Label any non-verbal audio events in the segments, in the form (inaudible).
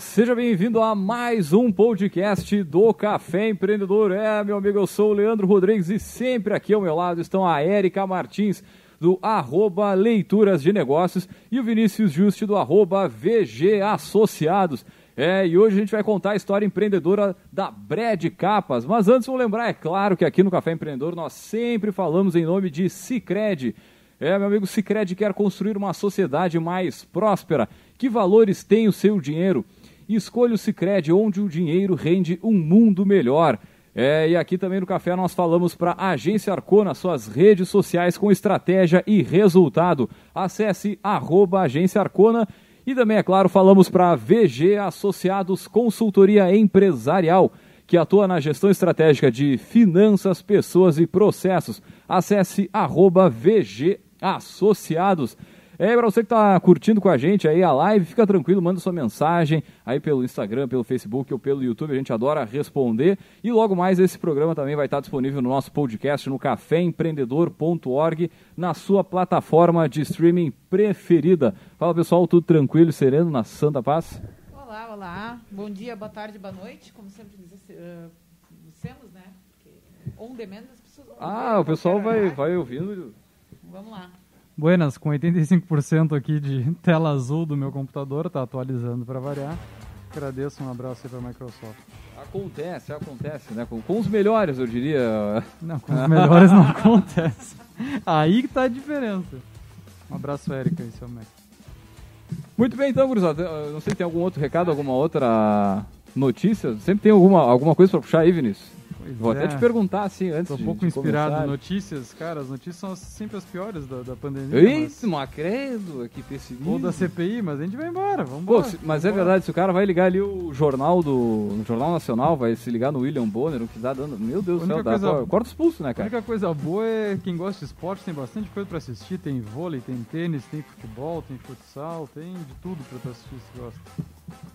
Seja bem-vindo a mais um podcast do Café Empreendedor. É, meu amigo, eu sou o Leandro Rodrigues e sempre aqui ao meu lado estão a Érica Martins, do arroba Leituras de Negócios, e o Vinícius Juste, do arroba VG Associados. É, e hoje a gente vai contar a história empreendedora da Brad Capas. Mas antes, vou lembrar, é claro que aqui no Café Empreendedor nós sempre falamos em nome de Cicred. É, meu amigo, Cicred quer construir uma sociedade mais próspera. Que valores tem o seu dinheiro? Escolha o Cicred, onde o dinheiro rende um mundo melhor. É, e aqui também no café nós falamos para a Agência Arcona, suas redes sociais com estratégia e resultado. Acesse arroba Agência Arcona e também, é claro, falamos para VG Associados Consultoria Empresarial, que atua na gestão estratégica de finanças, pessoas e processos. Acesse arroba VG Associados. É, para você que está curtindo com a gente aí a live, fica tranquilo, manda sua mensagem aí pelo Instagram, pelo Facebook ou pelo YouTube, a gente adora responder. E logo mais esse programa também vai estar disponível no nosso podcast no caféempreendedor.org, na sua plataforma de streaming preferida. Fala pessoal, tudo tranquilo e sereno na Santa Paz? Olá, olá. Bom dia, boa tarde, boa noite. Como sempre dissemos, né? Porque on demand as pessoas vão Ah, o pessoal vai, vai ouvindo. Vamos lá. Buenas, com 85% aqui de tela azul do meu computador, tá atualizando para variar. Agradeço, um abraço aí para a Microsoft. Acontece, acontece, né? Com, com, os melhores, eu diria. Não, com os melhores não (laughs) acontece. Aí que tá a diferença. Um abraço, Érica, e seu Mac. Muito bem, então, gurizada. Não sei se tem algum outro recado, alguma outra notícia. Sempre tem alguma, alguma coisa para puxar aí, Vinícius? Pois Vou é. até te perguntar, assim, antes Tô um pouco de inspirado. começar. Notícias, cara, as notícias são sempre as piores da, da pandemia. Eita, mas credo, que pessimismo. Ou da CPI, mas a gente vai embora, vamos Pô, embora. se- mas é verdade, se o cara vai ligar ali o jornal do no Jornal Nacional, vai se ligar no William Bonner, o que dá dando. Meu Deus do A céu, dá, coisa- co- corta os pulsos, né, A cara? única coisa boa é quem gosta de esporte tem bastante coisa pra assistir. Tem vôlei, tem tênis, tem futebol, tem futsal, tem de tudo pra tu assistir se gosta.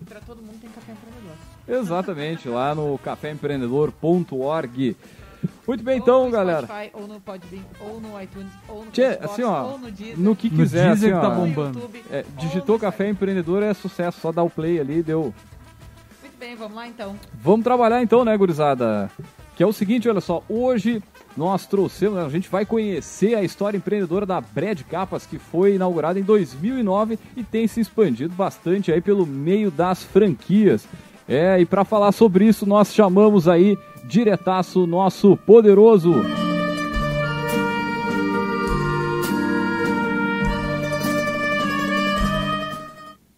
Para todo mundo tem café empreendedor. Exatamente, lá no caféempreendedor.org. Muito bem, então, ou no galera. Spotify, ou no Podbean, ou no iTunes, ou no Tchê, Xbox, assim, ó, ou no Deezer, No que No quiser, Deezer assim, que tá ó, no bombando. YouTube, é, ou digitou no Café Instagram. Empreendedor é sucesso, só dá o play ali, deu. Muito bem, vamos lá então. Vamos trabalhar então, né, gurizada? Que é o seguinte, olha só, hoje nós trouxemos, a gente vai conhecer a história empreendedora da Brad Capas, que foi inaugurada em 2009 e tem se expandido bastante aí pelo meio das franquias. É, e para falar sobre isso, nós chamamos aí diretaço nosso poderoso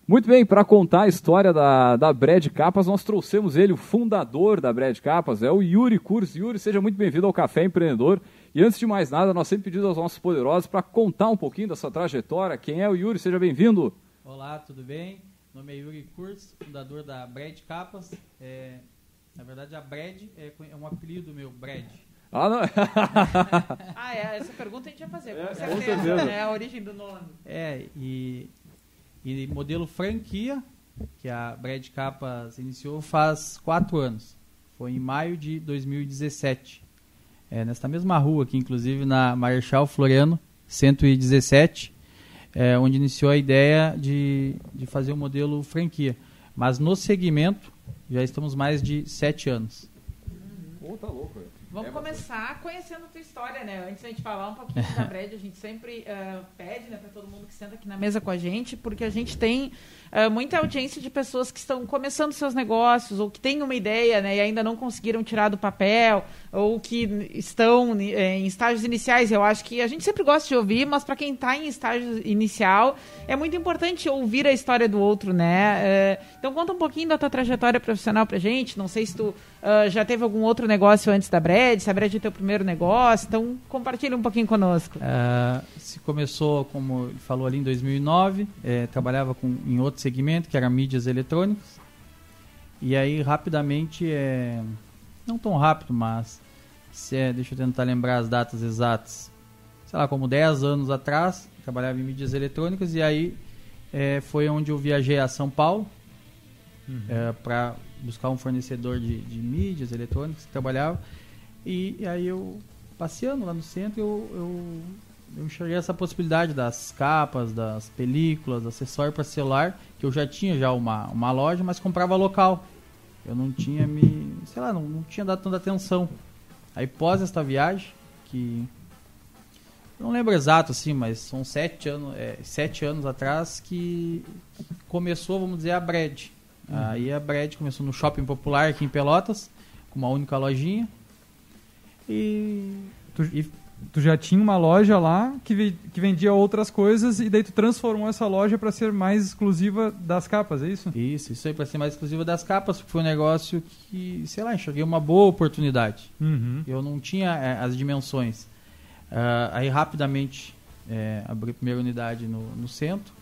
Muito bem, para contar a história da, da Brad Capas, nós trouxemos ele, o fundador da Brad Capas, é o Yuri Kurs. Yuri, seja muito bem-vindo ao Café Empreendedor. E antes de mais nada, nós sempre pedimos aos nossos poderosos para contar um pouquinho da sua trajetória. Quem é o Yuri? Seja bem-vindo. Olá, tudo bem? Meu nome é Yuri Kurz, fundador da Brad Capas. É, na verdade, a Brad é, é um apelido meu, Brad. Ah, não. (laughs) Ah, é, essa pergunta a gente ia fazer, com É, com certeza. né, a origem do nome. É, e, e modelo franquia, que a Brad Capas iniciou faz quatro anos. Foi em maio de 2017. É, nesta mesma rua aqui, inclusive, na Marechal Floriano, 117, é, onde iniciou a ideia de, de fazer o modelo franquia. Mas no segmento, já estamos mais de sete anos. Tá louco. Vamos É, começar conhecendo a tua história, né? Antes da gente falar um pouquinho da (laughs) Brad, a gente sempre eh, pede, né, para todo mundo que senta aqui na mesa com a gente, porque a gente tem eh, muita audiência de pessoas que estão começando seus negócios ou que têm uma ideia, né, e ainda não conseguiram tirar do papel ou que estão eh, em estágios iniciais. Eu acho que a gente sempre gosta de ouvir, mas para quem está em estágio inicial é muito importante ouvir a história do outro, né? Então conta um pouquinho da tua trajetória profissional pra gente. Não sei se tu ah, já teve algum outro negócio antes da Brad, se a Brad é teu primeiro negócio, então compartilha um pouquinho conosco. Ah, se começou, como ele falou ali, em 2009, eh, trabalhava com, em outro segmento, que era mídias eletrônicas. E aí, rapidamente, eh, não tão rápido, mas se é- deixa eu tentar lembrar as datas exatas. Sei lá, como 10 anos atrás, trabalhava em mídias eletrônicas e aí eh, foi onde eu viajei a São Paulo para buscar um fornecedor de, de mídias eletrônicas que trabalhava. E, e aí eu, passeando lá no centro, eu, eu eu enxerguei essa possibilidade das capas, das películas, acessório para celular, que eu já tinha já uma, uma loja, mas comprava local. Eu não tinha me, sei lá, não, não tinha dado tanta atenção. Aí pós esta viagem, que não lembro exato assim, mas são sete anos, é, sete anos atrás que começou, vamos dizer, a Brad. Uhum. Aí a Brad começou no Shopping Popular aqui em Pelotas, com uma única lojinha. E, tu, e tu já tinha uma loja lá que, que vendia outras coisas e daí tu transformou essa loja para ser mais exclusiva das capas, é isso? Isso, isso aí para ser mais exclusiva das capas, foi um negócio que, sei lá, enxerguei uma boa oportunidade. Uhum. Eu não tinha é, as dimensões. Uh, aí rapidamente é, abri a primeira unidade no, no centro.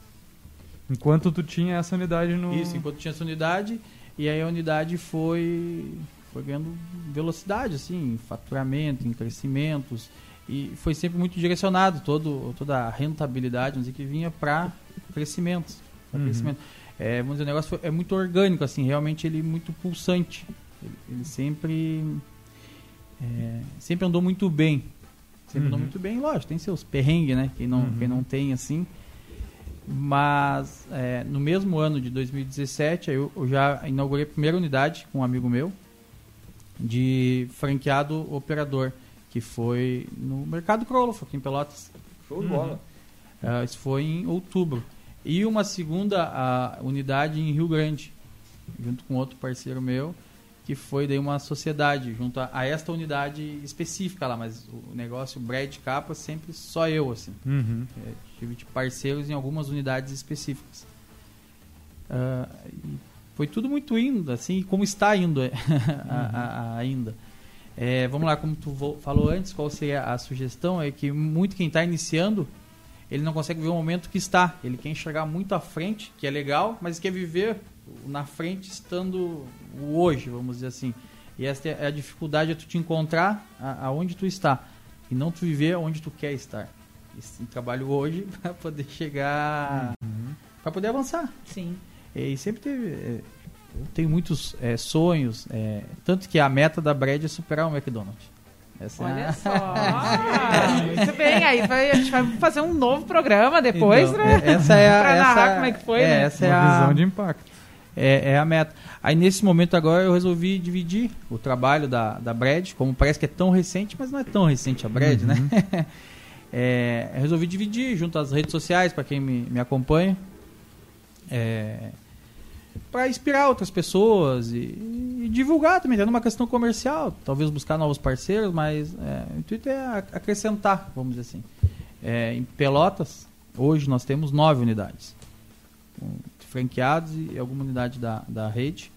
Enquanto tu tinha essa unidade no. Isso, enquanto tinha essa unidade. E aí a unidade foi, foi ganhando velocidade, assim, em faturamento, em crescimentos. E foi sempre muito direcionado, todo, toda a rentabilidade, vamos dizer, que vinha para crescimento. Pra uhum. crescimento. É, vamos dizer, o negócio foi, é muito orgânico, assim, realmente ele é muito pulsante. Ele, ele sempre, é, sempre andou muito bem. Sempre uhum. andou muito bem, lógico, tem seus perrengues, né? Quem não, uhum. quem não tem, assim. Mas é, no mesmo ano de 2017, eu, eu já inaugurei a primeira unidade com um amigo meu de franqueado operador, que foi no Mercado Crolofo, aqui em Pelotas. Show de bola. Uh, isso foi em outubro. E uma segunda uh, unidade em Rio Grande, junto com outro parceiro meu, que foi daí uma sociedade junto a, a, esta unidade específica lá, mas o negócio Brad Capa sempre só eu assim. Uhum. É, tive de parceiros em algumas unidades específicas. Uh, foi tudo muito indo, assim, como está indo (laughs) uhum. ainda. É, vamos lá, como tu falou antes, qual seria a sugestão? É que muito quem está iniciando, ele não consegue ver o momento que está. Ele quer enxergar muito à frente, que é legal, mas quer viver na frente estando o hoje, vamos dizer assim. E essa é a dificuldade de tu te encontrar aonde tu está e não tu viver onde tu quer estar. Esse trabalho hoje (laughs) para poder chegar, uhum. para poder avançar. Sim. E sempre teve, é, eu tenho muitos é, sonhos, é, tanto que a meta da Brad é superar o McDonald's. Essa Olha é a... só! (laughs) Muito bem, aí vai, a gente vai fazer um novo programa depois, então, né? Essa é a, pra essa, narrar como é que foi, é, né? Essa é Uma a visão de impacto é, é, a meta. Aí nesse momento agora eu resolvi dividir o trabalho da, da Brad, como parece que é tão recente, mas não é tão recente a Brad, né? uhum. né? (laughs) é, resolvi dividir junto às redes sociais para quem me, me acompanha. É, para inspirar outras pessoas e, e, divulgar também, tendo uma questão comercial, talvez buscar novos parceiros, mas é, o intuito é acrescentar, vamos dizer assim. É, em Pelotas, hoje nós temos nove unidades franqueados e alguma unidade da, da rede.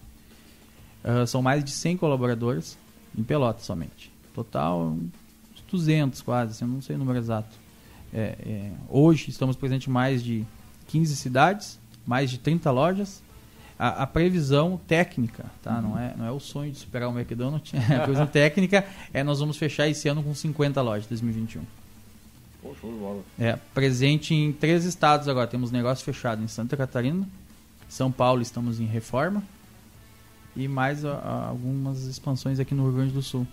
Uh, são mais de 100 colaboradores em Pelotas somente. Total, 200 quase, assim, eu não sei o número exato. É, é, hoje estamos presentes em mais de 15 cidades, mais de 30 lojas. A, a previsão técnica, tá? Uhum. não, é, não é o sonho de superar o McDonald's, (laughs) a previsão técnica é nós vamos fechar esse ano com 50 lojas, 2021. Pô, show de bola. É, presente em três estados agora. Temos negócio fechado em Santa Catarina, são Paulo estamos em reforma e mais a, a, algumas expansões aqui no Rio Grande do Sul.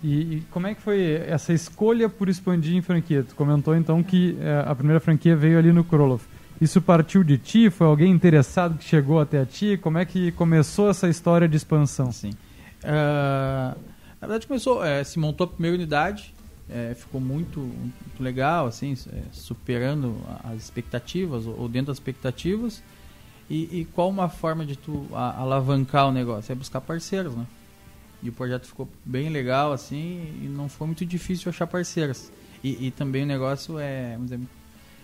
E, e, como é que foi essa escolha por expandir em franquia? Tu comentou então que é, a primeira franquia veio ali no Kroloff. Isso partiu de ti? Foi alguém interessado que chegou até ti? Como é que começou essa história de expansão? Sim. Uh, na verdade começou, é, se montou a primeira unidade, é, ficou muito, muito, legal, assim, é, superando as expectativas ou, ou dentro das expectativas. E, e, qual uma forma de tu a, alavancar o negócio? É buscar parceiros, né? E o projeto ficou bem legal, assim, e não foi muito difícil achar parceiros. E, e também o negócio é, dizer,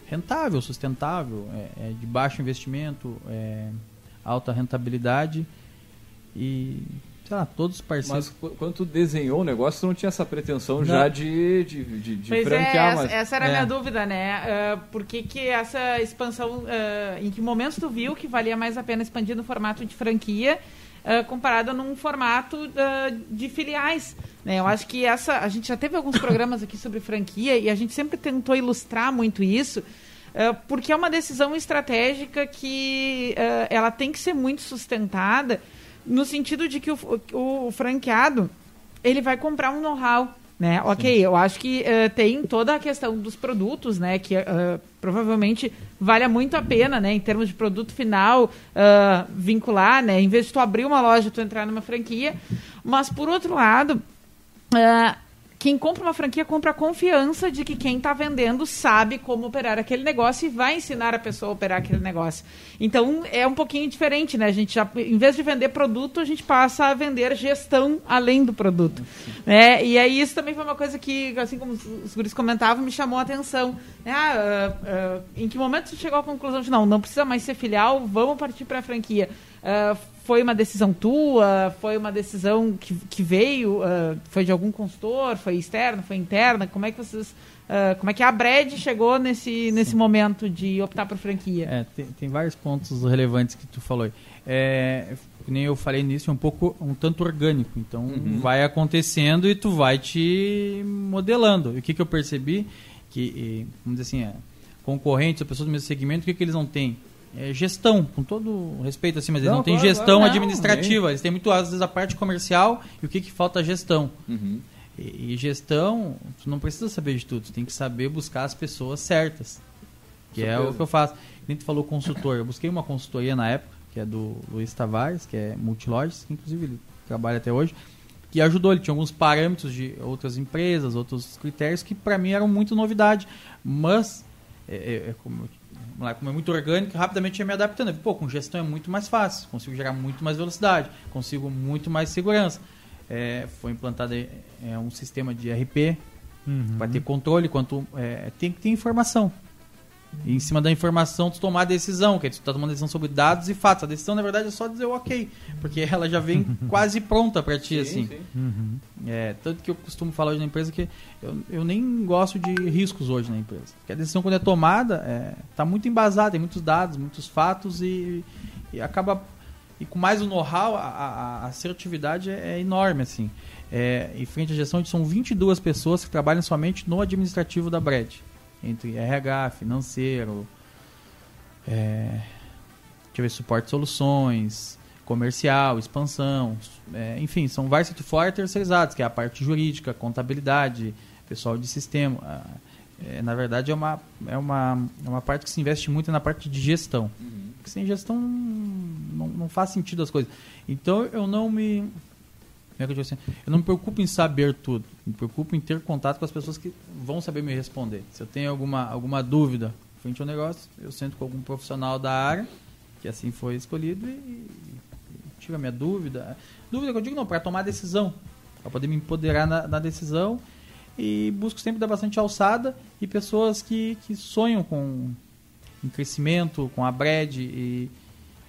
rentável, sustentável, é, é de baixo investimento, é alta rentabilidade e sei lá, todos os parceiros. Mas quando tu desenhou o negócio, tu não tinha essa pretensão não. já de, de, de, de pois franquear. É, essa, mas... essa era a minha é. dúvida, né? Uh, por que, que essa expansão, uh, em que momento tu viu que valia mais a pena expandir no formato de franquia uh, comparado num formato de filiais? Né? Eu acho que essa. A gente já teve alguns (coughs) programas aqui sobre franquia e a gente sempre tentou ilustrar muito isso. porque é uma decisão estratégica que ela tem que ser muito sustentada no sentido de que o, o, o franqueado ele vai comprar um know-how, Né? Ok, eu acho que uh, tem toda a questão dos produtos, né? Que uh, provavelmente vale muito a pena, né? Em termos de produto final, uh, vincular, né? Em vez de tu abrir uma loja, tu entrar numa franquia. Mas, por outro lado, quem compra uma franquia compra a confiança de que quem está vendendo sabe como operar aquele negócio e vai ensinar a pessoa a operar aquele negócio. Então é um pouquinho diferente, né? A gente já, em vez de vender produto, a gente passa a vender gestão além do produto. Né? E aí isso também foi uma coisa que, assim como os guris comentavam, me chamou a atenção. Ah, uh, uh, em que momento você chegou à conclusão de não, não precisa mais ser filial, vamos partir para a franquia? Uh, foi uma decisão tua? Foi uma decisão que, que veio? Uh, foi de algum consultor? Foi externa? Foi interna? Como é que vocês. Uh, como é que a Bred chegou nesse, nesse momento de optar por franquia? É, tem, tem vários pontos relevantes que tu falou. É, nem eu falei nisso, é um pouco um tanto orgânico. Então uhum. vai acontecendo e tu vai te modelando. E o que, que eu percebi? Que, vamos dizer assim, é, concorrentes, pessoas do mesmo segmento, o que, que eles não têm? É, gestão, com todo respeito assim, mas eles não, não têm claro, gestão claro, administrativa, não, eles têm muito às vezes a parte comercial e o que, que falta gestão. Uhum. E, e, gestão, tu não precisa saber de tudo, tu tem que saber buscar as pessoas certas. Que é o que eu faço. Nem tu falou consultor, eu busquei uma consultoria na época, que é do Luiz Tavares, que é multilojas, que inclusive ele trabalha até hoje, que ajudou, ele tinha alguns parâmetros de outras empresas, outros critérios que para mim eram muito novidade, mas é, é, é como eu lá, como é muito orgânico, rapidamente ia me adaptando. Pô, com gestão é muito mais fácil, consigo gerar muito mais velocidade, consigo muito mais segurança. É, foi implantado é, um sistema de RP uhum. para ter controle, quanto é, tem que ter informação. E em cima da informação, tu tomar a decisão, que é tu tá tomando decisão sobre dados e fatos. A decisão, na verdade, é só dizer o ok, porque ela já vem (laughs) quase pronta para ti, sim, assim. Sim. Uhum. É, tanto que eu costumo falar hoje na empresa que eu, eu nem gosto de riscos hoje na empresa. Porque a decisão, quando é tomada, é, tá muito embasada, tem muitos dados, muitos fatos e, e acaba... E com mais o know-how, a, a, a, assertividade é, é enorme, assim. É, em frente à gestão, são 22 pessoas que trabalham somente no administrativo da Brad entre RH, financeiro, é, deixa eu ver, suporte de soluções, comercial, expansão, é, enfim, são vários setores fora terceirizados, que é a parte jurídica, contabilidade, pessoal de sistema. É, na verdade, é uma, é, uma, é uma parte que se investe muito na parte de gestão. Uhum. Porque sem gestão não, não faz sentido as coisas. Então, eu não me é que eu, digo assim? eu não me preocupo em saber tudo, me preocupo em ter contato com as pessoas que vão saber me responder. Se eu tenho alguma, alguma dúvida frente ao negócio, eu sento com algum profissional da área, que assim foi escolhido, e, e tiro a minha dúvida. Dúvida que eu digo não, para tomar decisão, para poder me empoderar na, na, decisão. E busco sempre dar bastante alçada e pessoas que, que sonham com em crescimento, com a Brad e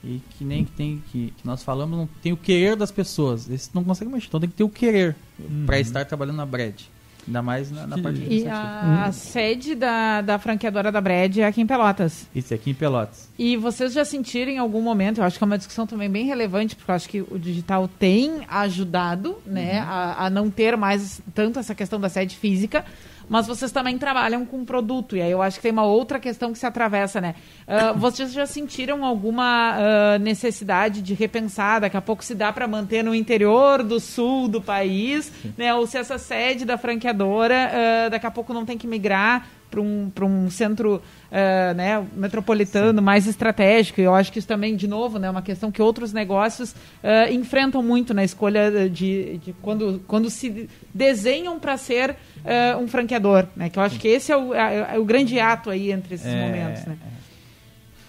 e que nem que tem que, que, nós falamos, não tem o querer das pessoas. Esse não consegue mexer, então tem que ter o querer uhum. para estar trabalhando na Bread. Ainda mais na, na parte E a, a sede da, da franqueadora da Bread é aqui em Pelotas. Isso, é aqui em Pelotas. E vocês já sentiram em algum momento, eu acho que é uma discussão também bem relevante, porque eu acho que o digital tem ajudado né, uhum. a, a não ter mais tanto essa questão da sede física, mas vocês também trabalham com produto. E aí eu acho que tem uma outra questão que se atravessa, né? Uh, vocês já sentiram alguma uh, necessidade de repensar? Daqui a pouco se dá para manter no interior do sul do país, né? Ou se essa sede da franqueadora uh, daqui a pouco não tem que migrar para um, um centro uh, né, metropolitano Sim. mais estratégico. Eu acho que isso também, de novo, né, é uma questão que outros negócios uh, enfrentam muito na escolha de, de quando, quando se desenham para ser uh, um franqueador. Né, que eu acho que esse é o, é, é o grande ato aí entre esses é, momentos. Né?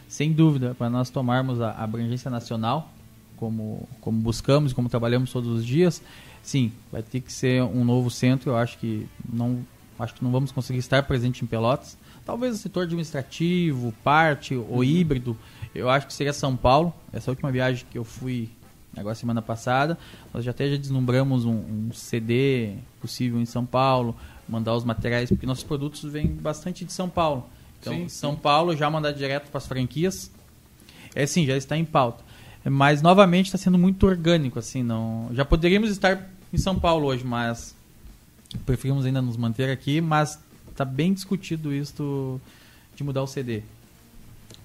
Sem dúvida, para nós tomarmos a abrangência nacional, como, como buscamos, como trabalhamos todos os dias, sim, vai ter que ser um novo centro. Eu acho que não Acho que não vamos conseguir estar presente em Pelotas. Talvez o setor administrativo, parte ou uhum. híbrido, eu acho que seria São Paulo. Essa última viagem que eu fui agora semana passada, nós já até já deslumbramos um, um CD possível em São Paulo, mandar os materiais, porque nossos produtos vêm bastante de São Paulo. Então, sim, São sim. Paulo já mandar direto para as franquias. É sim, já está em pauta. Mas novamente está sendo muito orgânico, assim, não. Já poderíamos estar em São Paulo hoje, mas preferimos ainda nos manter aqui, mas está bem discutido isso de mudar o CD.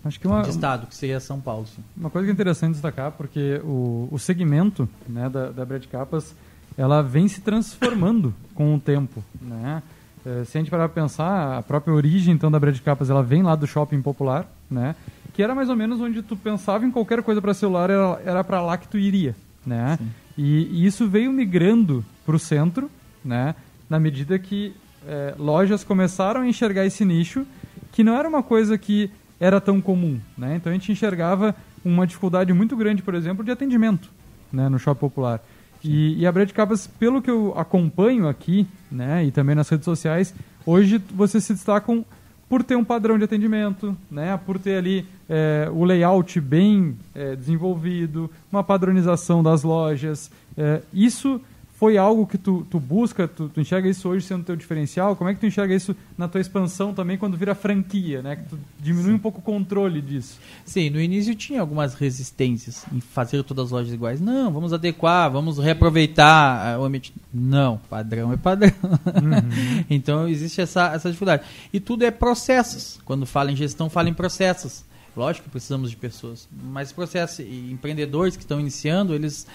Acho que uma, de estado, que seria São Paulo. Sim. Uma coisa que é interessante destacar, porque o, o segmento né, da, da Brad Capas, ela vem se transformando com o tempo, né? É, se a gente parar para pensar, a própria origem então da Bread Capas, ela vem lá do shopping popular, né? Que era mais ou menos onde tu pensava em qualquer coisa para celular, era, era para lá que tu iria, né? E, e, isso veio migrando para o centro, né? Na medida que é, lojas começaram a enxergar esse nicho, que não era uma coisa que era tão comum, né? Então a gente enxergava uma dificuldade muito grande, por exemplo, de atendimento, né? No shopping popular. E, e, a Bread Capas, pelo que eu acompanho aqui, né, e também nas redes sociais, hoje vocês se destacam por ter um padrão de atendimento, né, por ter ali é, o layout bem é, desenvolvido, uma padronização das lojas. É, isso foi algo que tu, tu busca, tu, tu, enxerga isso hoje sendo teu diferencial? Como é que tu enxerga isso na tua expansão também quando vira franquia, né? Que tu diminui Sim. um pouco o controle disso. Sim, no início tinha algumas resistências em fazer todas as lojas iguais. Não, vamos adequar, vamos reaproveitar o ambiente. Não, padrão é padrão. Uhum. (laughs) então existe essa, essa dificuldade. E tudo é processos. Quando fala em gestão, fala em processos. Lógico que precisamos de pessoas, mas processos e empreendedores que estão iniciando, eles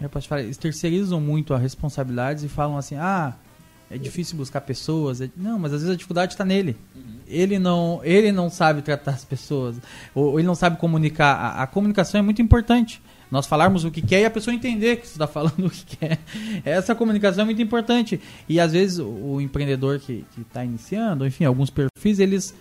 eu posso falar, eles terceirizam muito a responsabilidade e falam assim, ah, é difícil buscar pessoas. É... Não, mas às vezes a dificuldade está nele. Uhum. Ele não, ele não sabe tratar as pessoas, ou ele não sabe comunicar. A, a, comunicação é muito importante. Nós falarmos o que quer e a pessoa entender que você está (laughs) falando o que quer. Essa comunicação é muito importante. E às vezes o, o empreendedor que está iniciando, enfim, alguns perfis, eles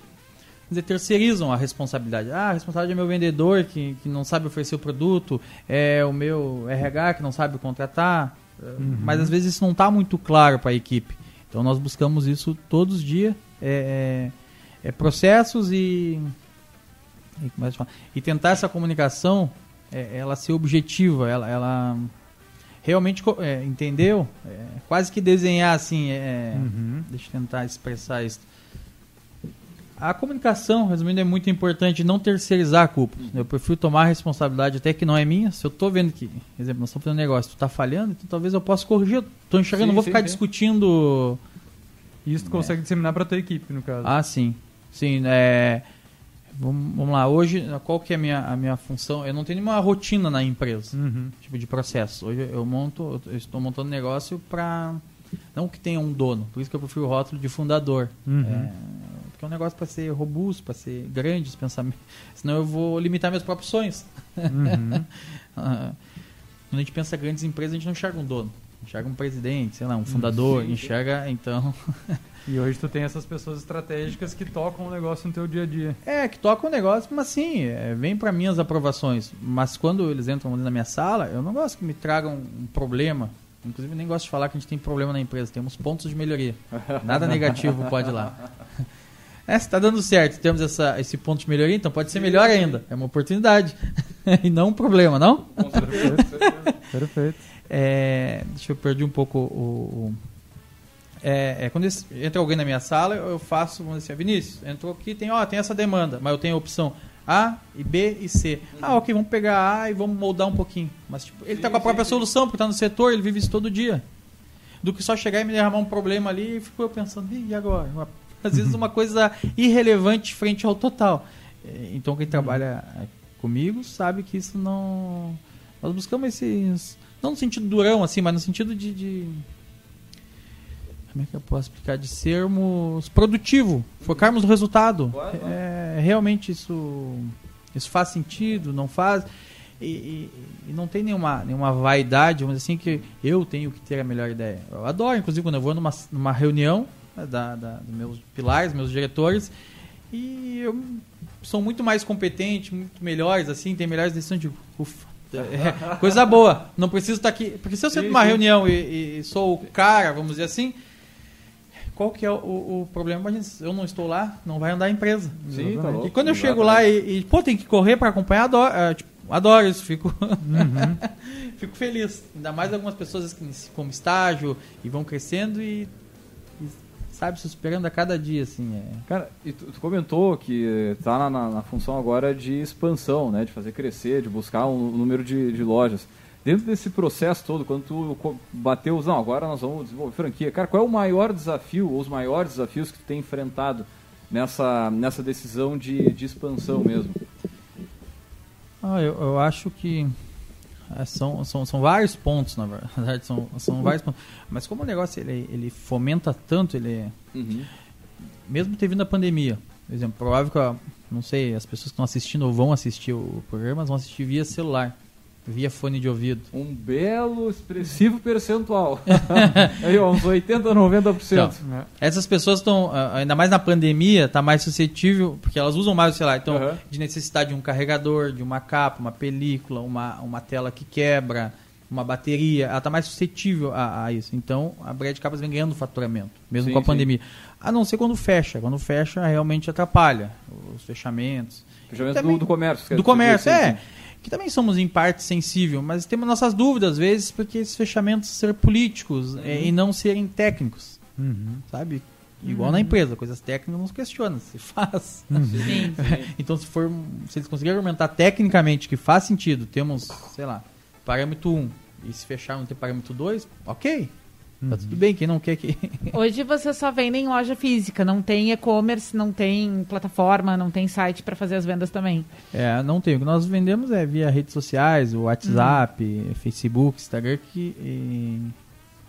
dizer, terceirizam a responsabilidade. Ah, a responsabilidade é meu vendedor que, que não sabe oferecer o produto, é o meu RH que não sabe contratar. Uhum. Mas às vezes isso não está muito claro para a equipe. Então nós buscamos isso todos os dias. É, é, é processos e, e, e, tentar essa comunicação é, ela ser objetiva, ela, ela realmente é, entendeu? É, quase que desenhar assim. É, uhum. Deixa eu tentar expressar isso a comunicação, resumindo, é muito importante não terceirizar a culpa. Eu prefiro tomar a responsabilidade até que não é minha. Se eu estou vendo que, por exemplo, nós estamos fazendo um negócio, tu está falhando, então talvez eu possa corrigir. Estou enxergando, sim, não vou sim, ficar sim. discutindo. Isso tu consegue disseminar para tua equipe, no caso. Ah, sim. Sim, é... Vamos, vamos, lá, hoje, qual que é a minha, a minha função? Eu não tenho nenhuma rotina na empresa, uhum. tipo de processo. Hoje eu monto, eu estou montando negócio para... Não que tenha um dono, por isso que eu prefiro o rótulo de fundador. Uhum. É, é um negócio para ser robusto, para ser grande os pensamentos. (laughs) Senão eu vou limitar meus próprios sonhos. Uhum. (laughs) Quando a gente pensa grandes empresas, a gente não enxerga um dono. Enxerga um presidente, sei lá, um fundador, Sim. enxerga, então... (laughs) E hoje tu tem essas pessoas estratégicas que tocam o negócio no teu dia a dia. É, que tocam o negócio, mas sim, é, vem para mim as aprovações. Mas quando eles entram na minha sala, eu não gosto que me tragam um problema. Inclusive, nem gosto de falar que a gente tem problema na empresa. Temos pontos de melhoria. Nada negativo pode ir lá. É, se está dando certo, temos essa, esse ponto de melhoria, então pode ser melhor ainda. É uma oportunidade. (laughs) e não um problema, não? Com certeza. (laughs) Perfeito. É, deixa eu perder um pouco o. o é, é, quando entra alguém na minha sala, eu faço, vamos dizer assim, Vinícius, entrou aqui, tem, ó, tem essa demanda, mas eu tenho a opção A, e B e C. Ah, ok, vamos pegar A e vamos moldar um pouquinho. Mas tipo, ele está com a própria solução, porque está no setor, ele vive isso todo dia. Do que só chegar e me derramar um problema ali e ficou pensando, e agora? Às vezes uma coisa irrelevante frente ao total. É, então quem trabalha comigo sabe que isso não. Nós buscamos esses. Não no sentido durão, assim, mas no sentido de. de como é que eu posso explicar? De sermos produtivo, focarmos no resultado. É, realmente isso, isso faz sentido, não faz. E, e, e, não tem nenhuma, nenhuma vaidade, vamos dizer assim, que eu tenho que ter a melhor ideia. Eu adoro, inclusive, quando eu vou numa, numa reunião, da, da, dos meus pilares, meus diretores, e eu sou muito mais competente, muito melhores, assim, tem melhores decisões de ufa, é, (laughs) coisa boa. Não preciso estar aqui. Porque se eu sento numa reunião e, e, sou o cara, vamos dizer assim, qual que é o, o problema? Imagina, eu não estou lá, não vai andar a empresa. Sim, tá louco, e quando eu chego lá e, e, pô, tem que correr para acompanhar, adoro, é, tipo, adoro isso, fico, uhum. (laughs) fico feliz. Ainda mais algumas pessoas que como estágio e vão crescendo e sabe, se superando a cada dia, assim. É. Cara, e tu, tu comentou que tá na, na, na, função agora de expansão, né? De fazer crescer, de buscar um, um número de, de lojas. Dentro desse processo todo, quando tu bateu, não, agora nós vamos desenvolver franquia. Cara, qual é o maior desafio, ou os maiores desafios que tu tem enfrentado nessa, nessa decisão de, de expansão mesmo? Ah, eu, eu acho que É, são, são, são vários pontos, na verdade, são, são vários pontos. Mas como o negócio ele, ele fomenta tanto, ele Uhum. mesmo ter vindo a pandemia, por exemplo, provável que, não sei, as pessoas que estão assistindo ou vão assistir o programa vão assistir via celular, via fone de ouvido. Um belo, expressivo percentual. (laughs) Aí, ó, uns 80, 90%. né? Essas pessoas estão, ah, ainda mais na pandemia, tá mais suscetível, porque elas usam mais o celular. Então, Aham. de necessidade de um carregador, de uma capa, uma película, uma, uma tela que quebra, uma bateria, ela tá mais suscetível a, a isso. Então, a Brad Capas vem ganhando faturamento, mesmo Sim, com a sim. pandemia. A não ser quando fecha. Quando fecha, realmente atrapalha os fechamentos. Fechamento Também- do, do comércio. do dizer, comércio, sim, é. sim. Que também somos em parte sensível, mas temos nossas dúvidas às vezes, porque esses fechamentos ser políticos eh, e não serem técnicos, Uhum. sabe? Igual na empresa, coisas técnicas não se questiona, se faz. (laughs) Sim. (laughs) Então, se for, se eles conseguirem argumentar tecnicamente que faz sentido, temos, sei lá, parâmetro 1 e se fechar não ter parâmetro 2, ok. Tá tudo bem, quem não quer que. (laughs) Hoje você só vende em loja física, não tem e-commerce, não tem plataforma, não tem site para fazer as vendas também. É, não tem. O que nós vendemos é via redes sociais, o WhatsApp, Facebook, Instagram, que, e-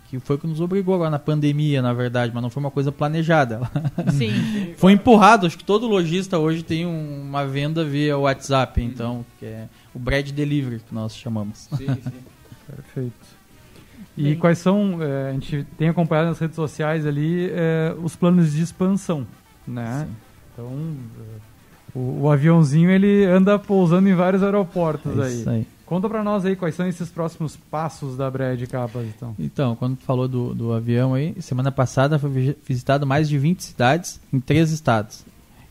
que foi o que nos obrigou agora na pandemia, na verdade, mas não foi uma coisa planejada. (laughs) Sim. foi empurrado. Acho que todo lojista hoje tem um- uma venda via WhatsApp, então, que é o Bread Delivery, que nós chamamos. Sim, sim. (laughs) Perfeito. E Bem. quais são, eh, a gente tem acompanhado nas redes sociais ali, eh, os planos de expansão, né? Sim. Então, eh, o, o aviãozinho ele anda pousando em vários aeroportos É aí. isso aí. Conta pra nós aí quais são esses próximos passos da Brad Capas, então. Então, quando tu falou do, do avião aí, semana passada foi vi- visitado mais de 20 cidades em três estados.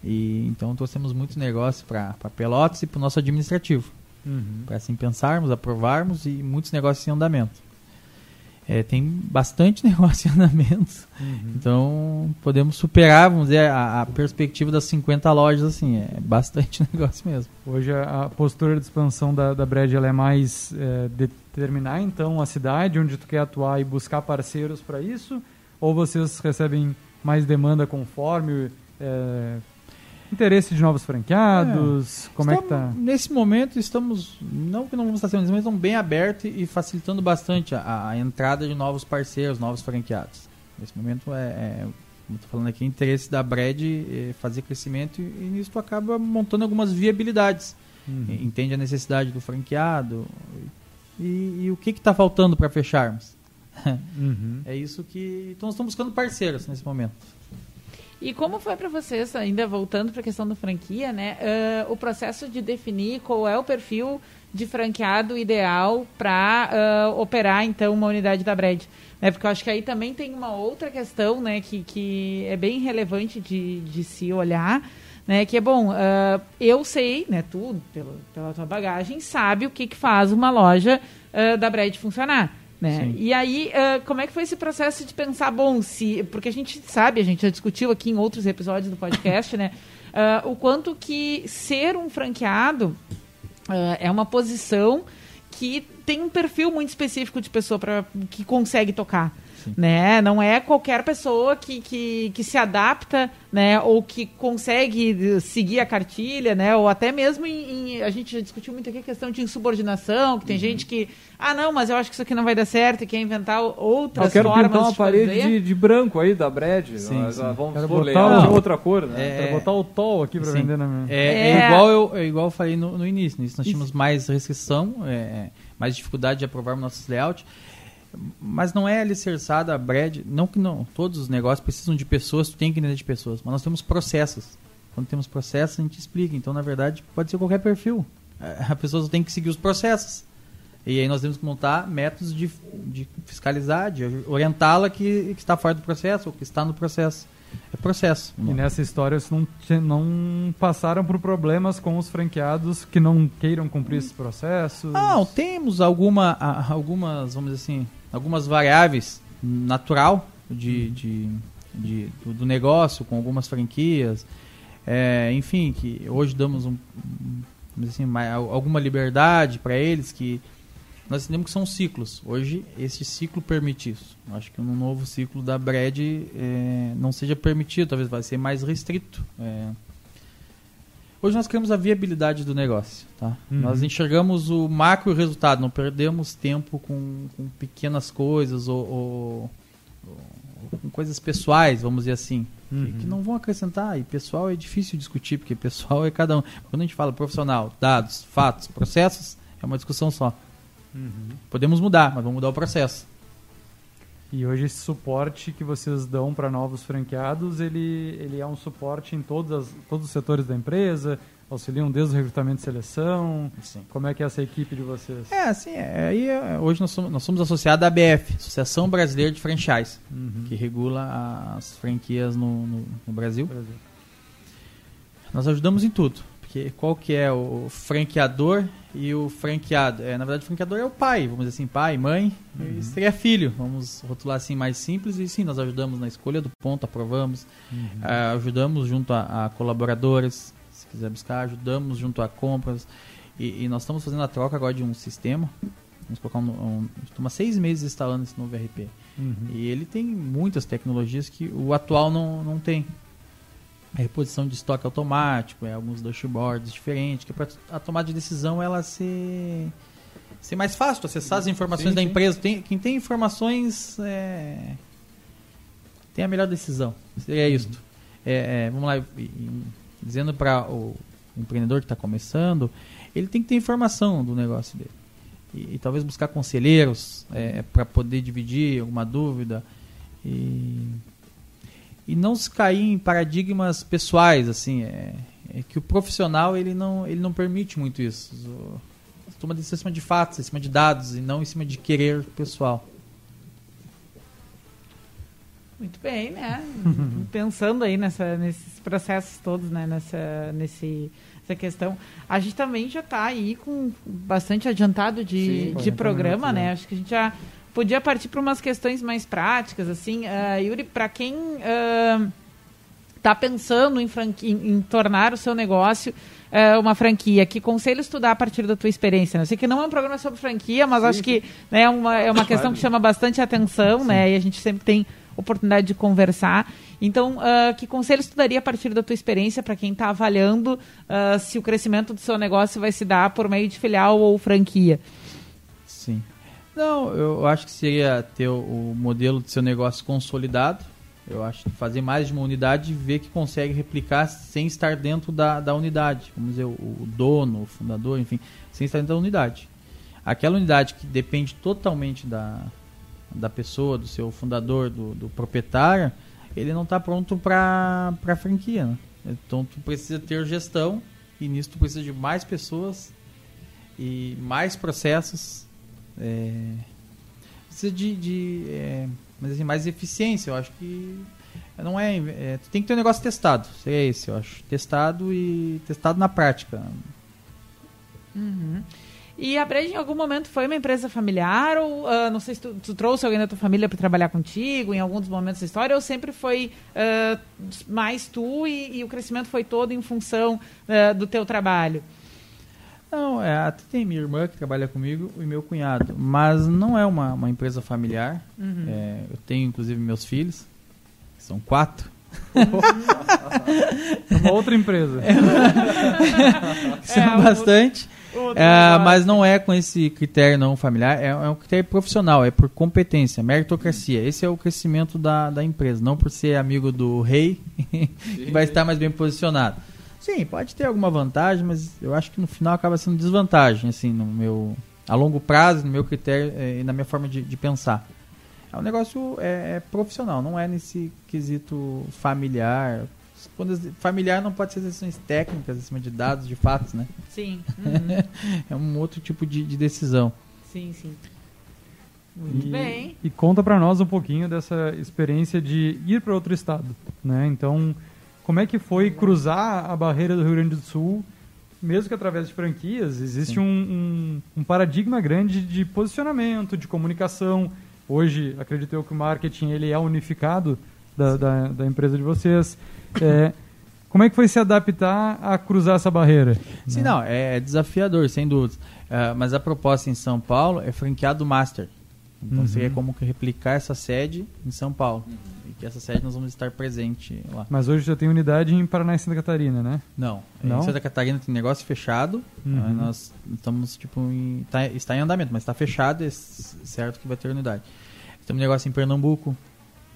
E então trouxemos muito negócio para Pelotas e para o nosso administrativo. Uhum. para assim pensarmos, aprovarmos e muitos negócios em andamento. É, tem bastante (laughs) negócio em andamento, Uhum. então podemos superar, vamos dizer, a, a perspectiva das 50 lojas, assim, é bastante (laughs) negócio mesmo. Hoje a, a postura de expansão da, da ela é mais eh, determinar então a cidade onde tu quer atuar e buscar parceiros para isso? Ou vocês recebem mais demanda conforme eh, interesse de novos franqueados? Como é que tá? Estamos- Nesse momento estamos, não que não vamos estar sendo, mas estamos bem abertos e facilitando bastante a, a entrada de novos parceiros, novos franqueados. Nesse momento é, é como estou falando aqui, interesse da Brad é fazer crescimento e, e nisso acaba montando algumas viabilidades. Uhum. Entende a necessidade do franqueado e, e o que está faltando para fecharmos. (laughs) Uhum. É isso que. Então nós estamos buscando parceiros nesse momento. E como foi para vocês, ainda voltando para a questão da franquia, né? ah, o processo de definir qual é o perfil de franqueado ideal para operar, então, uma unidade da Brad. Né? Porque eu acho que aí também tem uma outra questão, né? Que, que é bem relevante de, de se olhar, né? Que é, bom, ah, eu sei, né? Tu, pela, pela tua bagagem, sabe o que, que faz uma loja da Brad funcionar. Né? Sim. E aí, ah, como é que foi esse processo de pensar, bom, se. Porque a gente sabe, a gente já discutiu aqui em outros episódios do podcast, né? (laughs) ah, o quanto que ser um franqueado ah, é uma posição que tem um perfil muito específico de pessoa pra, que consegue tocar. Né? Não é qualquer pessoa que, que, que se adapta, né? Ou que consegue seguir a cartilha, né? Ou até mesmo em, em- a gente já discutiu muito aqui a questão de insubordinação, que tem gente que, ah, não, mas eu acho que isso aqui não vai dar certo e quer inventar outras Eu quero formas pintar uma de parede fazer. de, de branco aí da Brad. Sim, mas, sim. ah, Vamos Quero botar de outra cor, né? É, Quero botar o tol aqui para vender na minha. É, é É. igual eu, é igual eu falei no, no início. No início nós tínhamos mais restrição, é, mais dificuldade de aprovar nossos layouts. Mas não é alicerçada a Brad. Não que não. Todos os negócios precisam de pessoas, tu tem que entender de pessoas. Mas nós temos processos. Quando temos processos, a gente explica. Então, na verdade, pode ser qualquer perfil. É, (laughs) A pessoa só tem que seguir os processos. E aí nós temos que montar métodos de, de fiscalizar, de orientá-la que, que está fora do processo ou que está no processo. É processo. E nessa história vocês não, não passaram por problemas com os franqueados que não queiram cumprir esses processos? Não, temos alguma, algumas, vamos dizer assim, algumas variáveis natural de, de, de- do, negócio com algumas franquias. É, enfim, que hoje damos um, assim, alguma liberdade para eles que nós entendemos que são ciclos. Hoje esse ciclo permite isso. Acho que no novo ciclo da Brad é, não seja permitido, talvez vai ser mais restrito. É, Hoje nós queremos a viabilidade do negócio. Tá? Uhum. Nós enxergamos o macro e o resultado, não perdemos tempo com, com pequenas coisas ou, ou- ou com coisas pessoais, vamos dizer assim, que- Uhum. que, não vão acrescentar. E pessoal é difícil discutir, porque pessoal é cada um. Quando a gente fala profissional, dados, fatos, processos, é uma discussão só. Uhum. Podemos mudar, mas vamos mudar o processo. E hoje esse suporte que vocês dão para novos franqueados, ele, ele é um suporte em todas as- todos os setores da empresa, auxiliam desde o recrutamento e seleção. Sim. Como é que é essa equipe de vocês? É, assim, é, aí é, hoje nós somos, nós somos associados à ABF, Associação Brasileira de Franchise, Uhum. que regula as franquias no, no- no Brasil. Exemplo. Nós ajudamos em tudo, porque qual que é o franqueador e o franqueado? É, na verdade, o franqueador é o pai, vamos dizer assim, pai, mãe, e seria filho, vamos rotular assim mais simples, e sim, nós ajudamos na escolha do ponto, aprovamos, ah, ajudamos junto a, a colaboradores, se quiser buscar, ajudamos junto a compras, e, e nós estamos fazendo a troca agora de um sistema, vamos colocar um, um, há seis meses instalando esse novo RP, Uhum. e ele tem muitas tecnologias que o atual não, não tem. A reposição de estoque automático, é alguns dashboards diferentes, que é para a tomada de decisão ela ser, ser mais fácil, acessar as informações Sim, da sim. empresa. Tem, quem tem informações é, tem a melhor decisão. Seria isso. É, é, vamos lá, dizendo para o empreendedor que está começando, ele tem que ter informação do negócio dele. E, e talvez buscar conselheiros para poder dividir alguma dúvida. E, e não se cair em paradigmas pessoais, assim, é, é que o profissional ele não, ele não permite muito isso. Toma decisão em cima de fatos, em cima de dados e não em cima de querer pessoal. Muito bem, né? (laughs) Pensando aí nessa, nesses processos todos, né? Nessa, nesse, essa questão. A gente também já está aí com bastante adiantado de, Sim, de 40 programa, né? né? Acho que a gente já podia partir para umas questões mais práticas, assim. Ah, Yuri, para quem está pensando em, franqui- em, em tornar o seu negócio ah, uma franquia, que conselhos tu dá a partir da tua experiência? né? Eu sei que não é um programa sobre franquia, mas acho que né, é uma, é uma questão que chama bastante atenção, né? E a gente sempre tem oportunidade de conversar. Então, ah, que conselhos tu daria a partir da tua experiência para quem está avaliando ah, se o crescimento do seu negócio vai se dar por meio de filial ou franquia? Não, eu acho que seria ter o, o modelo de seu negócio consolidado. Eu acho que fazer mais de uma unidade e ver que consegue replicar sem estar dentro da, da unidade. Vamos dizer, o, o dono, o fundador, enfim, sem estar dentro da unidade. Aquela unidade que depende totalmente da, da pessoa, do seu fundador, do, do proprietário, ele não está pronto para a franquia. Né? Então tu precisa ter gestão e nisso tu precisa de mais pessoas e mais processos. É, precisa de, de é, mas assim, mais eficiência. Eu acho que não é, é, tem que ter um negócio testado. Seria esse, eu acho. Testado e testado na prática. E a Bred, em algum momento, foi uma empresa familiar? Ou ah, não sei se tu, tu trouxe alguém da tua família para trabalhar contigo em alguns momentos da história? Ou sempre foi ah, mais tu e, e o crescimento foi todo em função ah, do teu trabalho? Não, é, até tem minha irmã que trabalha comigo e meu cunhado, mas não é uma, uma empresa familiar. É, eu tenho inclusive meus filhos, que são quatro. É (laughs) uma outra empresa. que são É, (laughs) o- bastante. Outro É, mas não é com esse critério não familiar, é, é um critério profissional, é por competência, meritocracia. Esse é o crescimento da, da empresa, não por ser amigo do rei, (laughs) que vai estar mais bem posicionado. Sim, pode ter alguma vantagem, mas eu acho que no final acaba sendo desvantagem, assim, no meu, a longo prazo, no meu critério eh, e na minha forma de, de pensar. É um negócio é, é profissional, não é nesse quesito familiar. Quando familiar não pode ser decisões técnicas, acima de dados, de fatos, né? Sim. Uhum. (laughs) É um outro tipo de, de decisão. sim, sim. Muito e, bem. E conta para nós um pouquinho dessa experiência de ir para outro estado, né? Então, como é que foi cruzar a barreira do Rio Grande do Sul, mesmo que através de franquias? Existe um, um, um paradigma grande de posicionamento, de comunicação. Hoje, acredito eu que o marketing ele é unificado da, da, da empresa de vocês. É, como é que foi se adaptar a cruzar essa barreira? Sim, não, é desafiador, sem dúvidas. Ah, mas a proposta em São Paulo é franqueado master. Então Uhum. seria como replicar essa sede em São Paulo. E que essa sede nós vamos estar presente lá. Mas hoje já tem unidade em Paraná e Santa Catarina, né? Não, Não? em Santa Catarina tem negócio fechado. Uhum. nós estamos tipo em, tá- está em andamento, mas está fechado, é certo que vai ter unidade. Temos negócio em Pernambuco,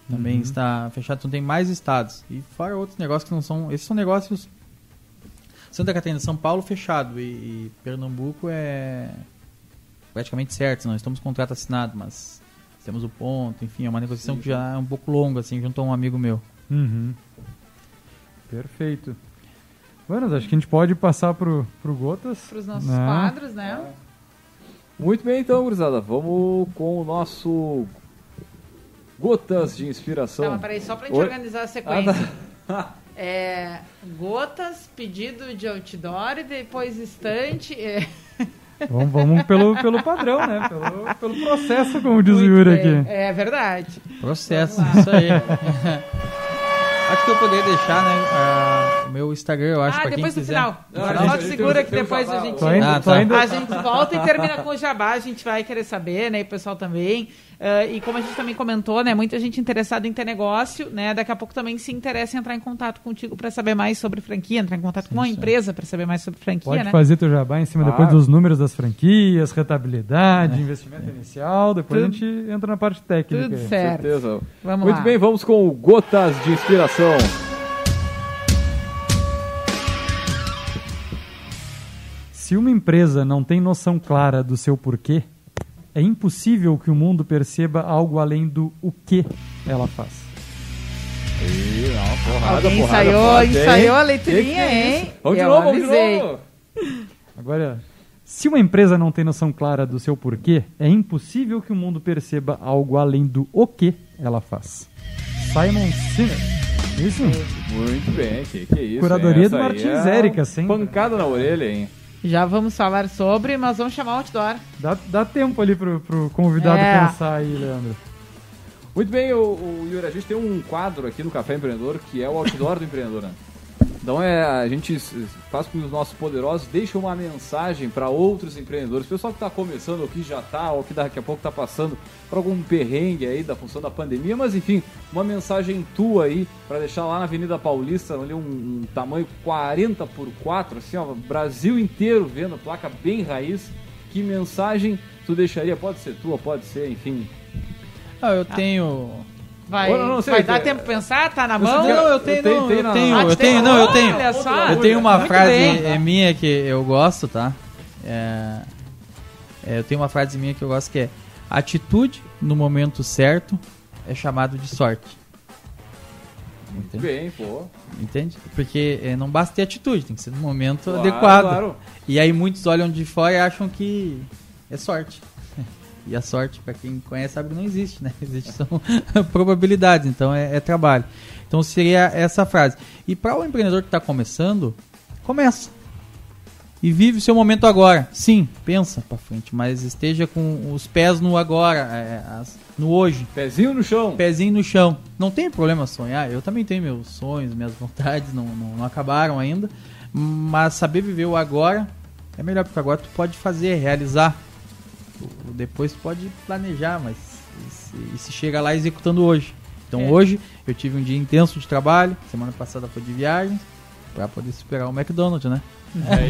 também Uhum. está fechado, então tem mais estados. E fora outros negócios que não são, esses são negócios Santa Catarina, São Paulo fechado e, e Pernambuco é praticamente certo, nós estamos com contrato assinado, mas temos o ponto, enfim, é uma negociação Sim, que já é um pouco longa assim, junto a um amigo meu. Uhum. Perfeito. Bueno, acho que a gente pode passar pro, pro Gotas. Para os nossos né? quadros, né? Muito bem, então, gurizada. Vamos com o nosso Gotas de Inspiração. Tá, mas peraí, só pra gente Oi? organizar a sequência. Ah, tá. É, gotas, pedido de outdoor e depois estante. é. Vamos, vamos pelo, pelo padrão, né? Pelo, pelo processo, como diz o Yuri bem. aqui. É verdade. Processo, isso aí. (laughs) acho que eu poderia deixar, né, a- o meu Instagram, eu acho, ah, pra quem depois quiser. final. Não, Agora a gente- só a segura que depois a gente. Ah, tu tá. ainda- A gente volta e termina com o jabá, a gente vai querer saber, né? E o pessoal também. Ah, e como a gente também comentou, né? Muita gente interessada em ter negócio, né? Daqui a pouco também se interessa em entrar em contato contigo para saber mais sobre franquia, entrar em contato com uma sim. empresa para saber mais sobre franquia, Pode né? fazer teu jabá em cima Ah. depois dos números das franquias, rentabilidade, investimento inicial. Depois Tudo- a gente entra na parte técnica. Tudo certo. certeza. Vamos Muito lá. bem, vamos com o Gotas de Inspiração. Se uma empresa não tem noção clara do seu porquê, é impossível que o mundo perceba algo além do o que ela faz. Ih, não, porrada, Alguém porrada ensaiou, hein? ensaiou a Que que é hein? Vamos de novo, vamos de novo. Agora, se uma empresa não tem noção clara do seu porquê, é impossível que o mundo perceba algo além do o que ela faz. Simon Sinek. Isso? Muito bem, que, que isso. Curadoria hein? do Martins é Érica, sempre. Pancada na orelha, hein? Já vamos falar sobre, mas vamos chamar o outdoor. Dá, dá tempo ali pro, pro convidado É. pensar aí, Leandro. Muito bem, o, o Yuri, a gente tem um quadro aqui no Café Empreendedor que é o outdoor do empreendedor. Né? Então é, a gente faz com que os nossos poderosos deixem uma mensagem para outros empreendedores, pessoal que está começando, ou que já está, ou que daqui a pouco está passando por algum perrengue aí da função da pandemia, mas enfim, uma mensagem tua aí para deixar lá na Avenida Paulista, ali um, um tamanho 40 por 4, assim, ó, Brasil inteiro vendo, placa bem raiz. Que mensagem tu deixaria? Pode ser tua, pode ser, enfim, Ah, eu tenho. Vai, Olha, não sei, vai dar é- tempo pra pensar? Tá na mão? Não, eu tenho, tenho- não, tenho eu tenho, Ah, eu tenho, não, eu tenho. Olha só. Eu tenho uma frase bem. é minha que eu gosto, tá? É, é, eu tenho uma frase minha que eu gosto que é: atitude no momento certo é chamado de sorte. Entende? bem, pô. Entende? Porque é, não basta ter atitude, tem que ser no momento Claro, adequado. claro. E aí muitos olham de fora e acham que é sorte. E a sorte, pra quem conhece, sabe que não existe, né? (laughs) Existe são (laughs) probabilidades, então é, é trabalho. Então seria essa frase. E para o empreendedor que está começando, começa. E vive o seu momento agora. Sim, pensa para frente, mas esteja com os pés no agora, é, as- no hoje. Pezinho no chão. Pezinho no chão. Não tem problema sonhar. Eu também tenho meus sonhos, minhas vontades, não, não, não acabaram ainda. Mas saber viver o agora é melhor, porque agora tu pode fazer, realizar. Depois pode planejar, mas e se, e se chega lá executando hoje. Então É. hoje eu tive um dia intenso de trabalho, semana passada foi de viagem, pra poder superar o McDonald's, né? É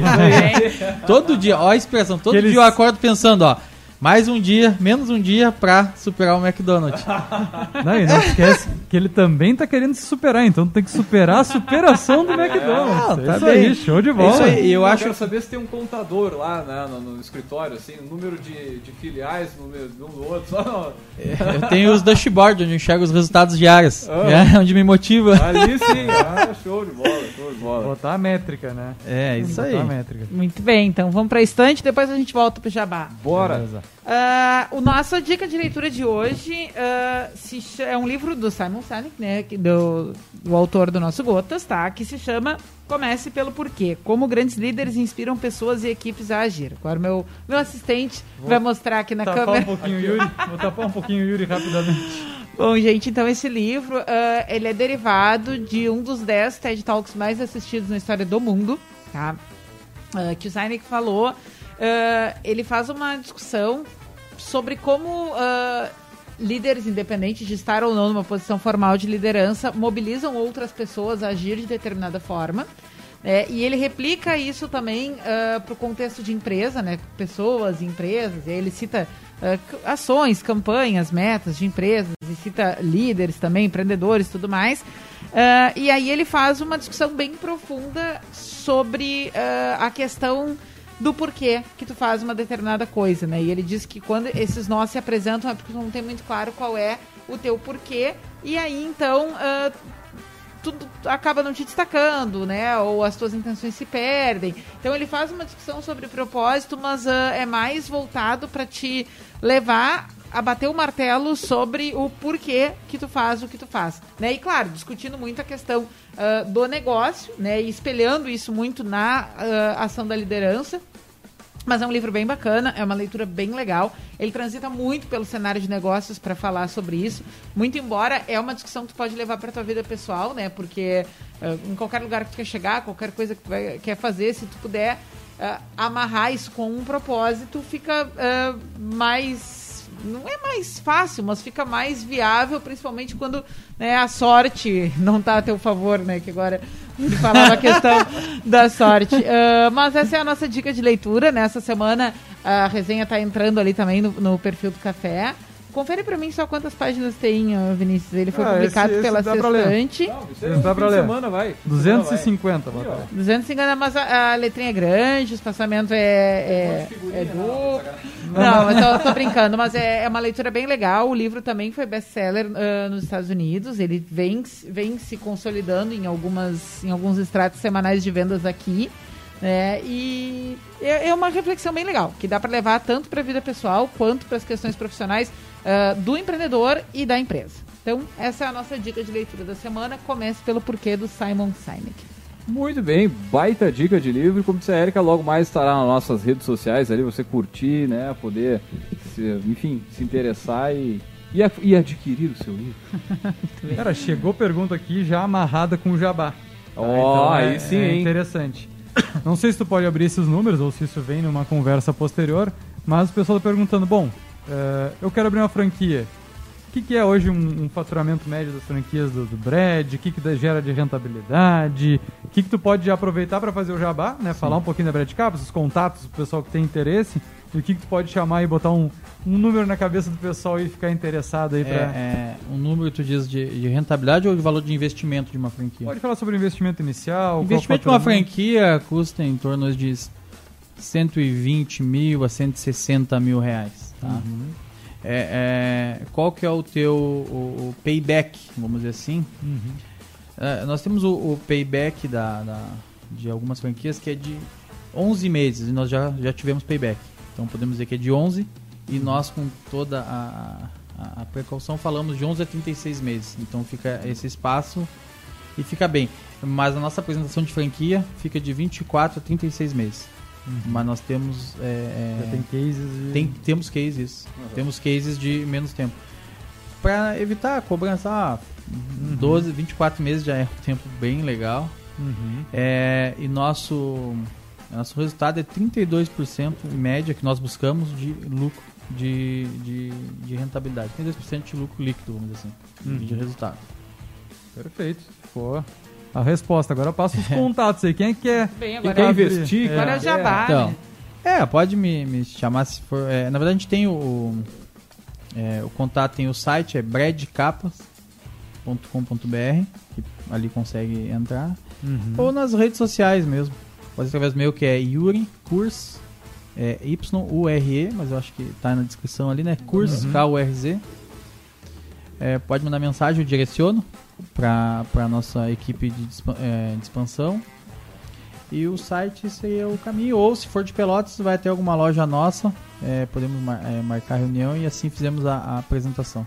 isso aí. (laughs) Todo dia, ó a expressão, todo Que eles- dia eu acordo pensando, ó, mais um dia, menos um dia pra superar o McDonald's. (laughs) Não, e não esquece que ele também tá querendo se superar, então tem que superar a superação do (laughs) McDonald's. Não, tá é isso bem. aí, show de É bola. isso aí. E eu Eu acho quero saber se tem um contador lá né, no, no escritório, assim, o número de, de filiais, número de um do outro. Só Eu tenho os dashboard onde eu enxergo os resultados diários. Ah. É, (laughs) onde me motiva. ali sim. Ah, show de bola, show de bola. Botar a métrica, né? É, isso aí. Botar a métrica. Muito bem, então vamos pra estante, depois a gente volta pro jabá. Bora. Beleza. Ah, o nossa dica de leitura de hoje ah, se cha- é um livro do Simon Sinek, né, que- do, do autor do nosso Gotas, tá? Que se chama Comece pelo Porquê. Como grandes líderes inspiram pessoas e equipes a agir. Agora meu meu assistente vai mostrar aqui na Tapar câmera. um pouquinho Yuri. Vou tapar um pouquinho o Yuri rapidamente. Bom, gente, então esse livro, ah, ele é derivado de um dos 10 TED Talks mais assistidos na história do mundo, tá? Ah, que o Sinek falou. Ah, ele faz uma discussão sobre como ah, líderes, independentes de estar ou não numa posição formal de liderança, mobilizam outras pessoas a agir de determinada forma. É, e ele replica isso também uh, para o contexto de empresa, né? Pessoas, empresas. ele cita uh, ações, campanhas, metas de empresas, e cita líderes também, empreendedores, tudo mais. Uh, e aí ele faz uma discussão bem profunda sobre a questão do porquê que tu faz uma determinada coisa, né? E ele diz que quando esses nós se apresentam é porque não tem muito claro qual é o teu porquê. E aí, então, uh, tudo acaba não te destacando, né? Ou as tuas intenções se perdem. Então ele faz uma discussão sobre propósito, mas uh, é mais voltado para te levar a bater o martelo sobre o porquê que tu faz o que tu faz, né? E claro, discutindo muito a questão uh, do negócio, né? E espelhando isso muito na uh, ação da liderança. Mas é um livro bem bacana, é uma leitura bem legal. Ele transita muito pelo cenário de negócios para falar sobre isso. Muito embora é uma discussão que tu pode levar para tua vida pessoal, né? Porque uh, em qualquer lugar que tu quer chegar, qualquer coisa que tu vai, quer fazer, se tu puder amarrar isso com um propósito, fica mais não é mais fácil, mas fica mais viável, principalmente quando né, a sorte não está a teu favor, né? Que agora ele falava a (laughs) questão da sorte. Uh, mas essa é a nossa dica de leitura. Nessa semana a resenha está entrando ali também no, no perfil do café. Confere pra mim só quantas páginas tem, Vinícius. Ele foi ah, publicado esse, esse pela Sextante. Não, dá pra ler. Semana, vai. 250, vai. 250, mas a, a letrinha é grande, o espaçamento é, é, é duplo. Não, eu tô, tô, brincando, mas é, é, uma leitura bem legal. O livro também foi best-seller uh, nos Estados Unidos. Ele vem, vem se consolidando em, algumas, em alguns extratos semanais de vendas aqui. É, e é, é uma reflexão bem legal, que dá para levar tanto para a vida pessoal quanto para as questões profissionais uh, do empreendedor e da empresa. Então, essa é a nossa dica de leitura da semana. Comece pelo porquê do Simon Sinek. Muito bem, baita dica de livro. Como disse a Erika, logo mais estará nas nossas redes sociais ali, você curtir, né? Poder, se, enfim, se interessar e, e, e, adquirir o seu livro. (laughs) Cara, chegou pergunta aqui já amarrada com o jabá. Ó, oh, então é, aí sim, é interessante. Não sei se tu pode abrir esses números ou se isso vem numa conversa posterior, mas o pessoal está perguntando, bom, uh, eu quero abrir uma franquia. O que, que é hoje um, um, faturamento médio das franquias do, do Brad? O que, que gera de rentabilidade? O que, que tu pode aproveitar para fazer o jabá, né? Falar um pouquinho da Brad Capas, os contatos do pessoal que tem interesse. E o que, que tu pode chamar e botar um, um número na cabeça do pessoal e ficar interessado aí é, é, um número tu diz de, de, rentabilidade ou de valor de investimento de uma franquia? Pode falar sobre o investimento inicial. Investimento de uma franquia custa em torno de 120 mil a 160 mil reais. Tá? Uhum. É, é, qual que é o teu o, o payback, vamos dizer assim? Uhum. É, nós temos o, o payback da, da, de algumas franquias que é de 11 meses e nós já, já tivemos payback. Então podemos dizer que é de 11 e nós com toda a, a, a precaução falamos de 11 a 36 meses. Então fica esse espaço e fica bem. Mas a nossa apresentação de franquia fica de 24 a 36 meses. Uhum. Mas nós temos. É, é, tem cases. De... Tem, temos cases. Uhum. Temos cases de menos tempo. Para evitar a cobrança, ah, uhum. 12, 24 meses já é um tempo bem legal. Uhum. É, e nosso nosso resultado é 32% em média que nós buscamos de lucro, de, de, de rentabilidade. 32% de lucro líquido, vamos dizer assim, uhum. de resultado. Perfeito. Pô, a resposta. Agora eu passo os (laughs) contatos aí. Quem é que quer, Bem, agora quer investir? Agora é jabá, então, né? É, pode me, me chamar se for. É, na verdade, a gente tem o, é, o contato, tem o site, é bradcapas.com.br, que ali consegue entrar. Uhum. Ou nas redes sociais mesmo. Pode através do meu, que é Yuri Kurs, é Y-U-R-E, mas eu acho que tá na descrição ali, né? Kurs, uhum. K-U-R-Z. É, pode mandar mensagem, eu direciono para a nossa equipe de, é, de, expansão. E o site seria o caminho. Ou se for de Pelotas, vai ter alguma loja nossa. É, podemos mar, é, marcar reunião e assim fizemos a, a apresentação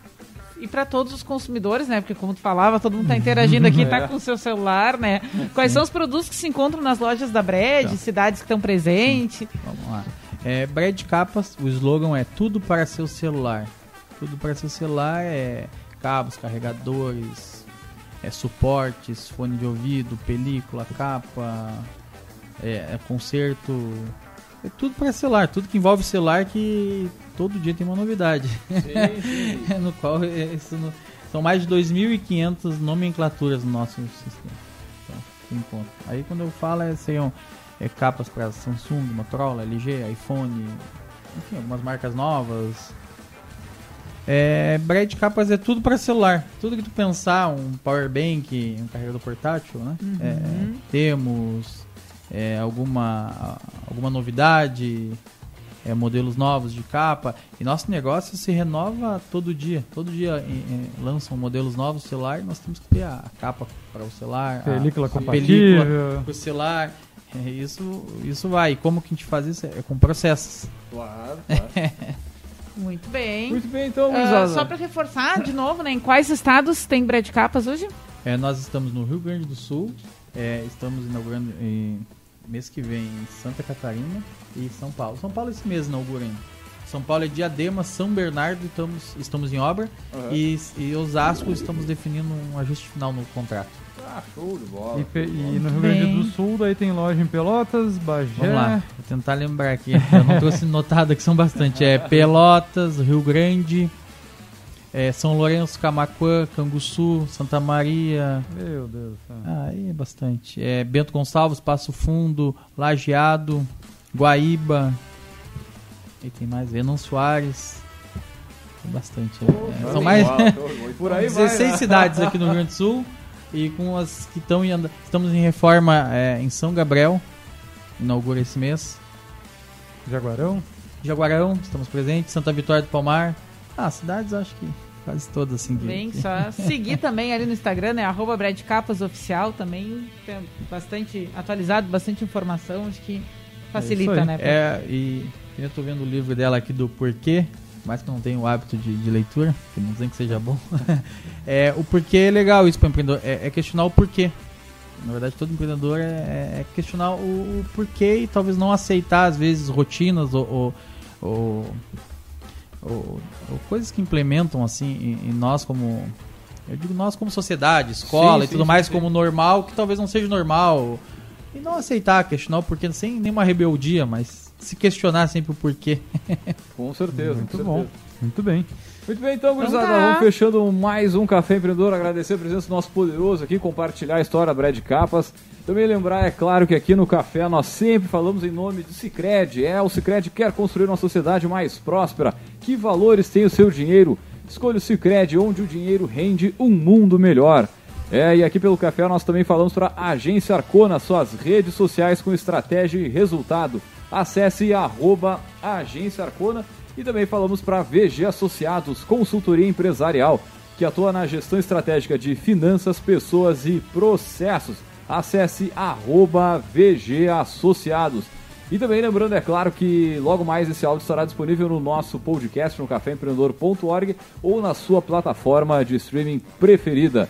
e para todos os consumidores, né? Porque como tu falava, todo mundo está interagindo aqui, está (laughs) é. com o seu celular, né? Quais Sim. são os produtos que se encontram nas lojas da Brad, então. cidades que estão presentes? Vamos lá. É, Capas, o slogan é tudo para seu celular. Tudo para seu celular é cabos, carregadores, é suportes, fone de ouvido, película, capa, é, é conserto, é tudo para celular, tudo que envolve celular que todo dia tem uma novidade. Sim, (laughs) sim. no qual é, isso são mais de 2.500 nomenclaturas no nosso sistema. Então. Aí quando eu falo é, seriam é, capas para Samsung, Motorola, LG, iPhone, enfim, algumas marcas novas. É, Brad capas é tudo para celular. Tudo que tu pensar, um power bank, um carregador portátil, né? É, temos é, alguma alguma novidade, é, modelos novos de capa. E nosso negócio se renova todo dia. Todo dia é, é, lançam modelos novos no celular e nós temos que ter a capa para o celular, a- Película a, compatível. película para o celular. É, isso, isso vai. E como que a gente faz isso? É com processos. Claro, (laughs) claro. Muito bem. Muito bem, então, gurizada. só para reforçar de novo, né? Em quais estados tem Brad Capas hoje? É, nós estamos no Rio Grande do Sul, é, estamos inaugurando em, mês que vem em Santa Catarina e São Paulo. São Paulo esse mês inaugura ainda. São Paulo é Diadema, São Bernardo, estamos, estamos em obra Aham. e, e Osasco estamos definindo um ajuste final no contrato. Ah, show de bola. E, pe- e no Rio Grande do Sul, daí tem loja em Pelotas, Bagé. Vamos lá, vou tentar lembrar aqui. Eu não trouxe (laughs) notado aqui, são bastante. É Pelotas, Rio Grande, é, São Lourenço, Camaquã, Canguçu, Santa Maria, Meu Deus do céu. Ah, aí é bastante. É Bento Gonçalves, Passo Fundo, Lajeado, Guaíba. E tem mais? Venon Soares. Tem bastante. é. É, Show são mais (laughs) por aí vai, 16 né? cidades aqui no (laughs) Rio Grande do Sul. E com as que estão em. Estamos em reforma é, em São Gabriel. Inaugura esse mês. Jaguarão. Jaguarão, estamos presentes. Santa Vitória do Palmar. Ah, cidades acho que quase todas assim. que- Bem, só (laughs) seguir também ali no Instagram, né? Arroba Oficial também. Tem bastante atualizado, bastante informação. Acho que facilita, aí. né? É, e eu tô vendo o livro dela aqui do Porquê, mais que não tenho o hábito de, de leitura, que não dizem que seja bom. (laughs) é, o porquê é legal isso para empreendedor, é, é questionar o porquê. Na verdade, todo empreendedor é, é questionar o, o porquê e talvez não aceitar, às vezes, rotinas ou, ou, ou- ou- ou coisas que implementam assim em, em nós como. Eu digo nós como sociedade, escola Sim, e sim, tudo sim, mais sim. como normal, que talvez não seja normal. E não aceitar, questionar o porquê, sem nenhuma rebeldia, mas se questionar sempre o porquê. (laughs) Com certeza. Muito com bom. certeza. Muito bem. Muito bem, então, gurizada, tá. vamos fechando mais um Café Empreendedor. Agradecer a presença do nosso poderoso aqui, compartilhar a história Brad Capas. Também lembrar, é claro, que aqui no Café nós sempre falamos em nome do Cicred. É, o Cicred quer construir uma sociedade mais próspera. Que valores tem o seu dinheiro? Escolha o Cicred, onde o dinheiro rende um mundo melhor. É, e aqui pelo Café nós também falamos para a Agência Arcona, suas redes sociais com estratégia e resultado. Acesse arroba Agência Arcona e também falamos para VG Associados, consultoria empresarial, que atua na gestão estratégica de finanças, pessoas e processos. Acesse arroba VG Associados. E também lembrando, é claro, que logo mais esse áudio estará disponível no nosso podcast no caféempreendedor.org ou na sua plataforma de streaming preferida.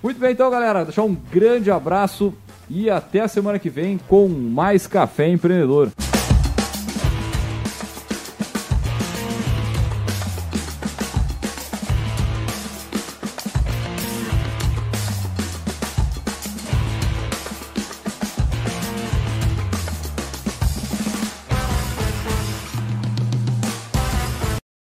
Muito bem, então, galera, deixar um grande abraço e até a semana que vem com mais Café Empreendedor.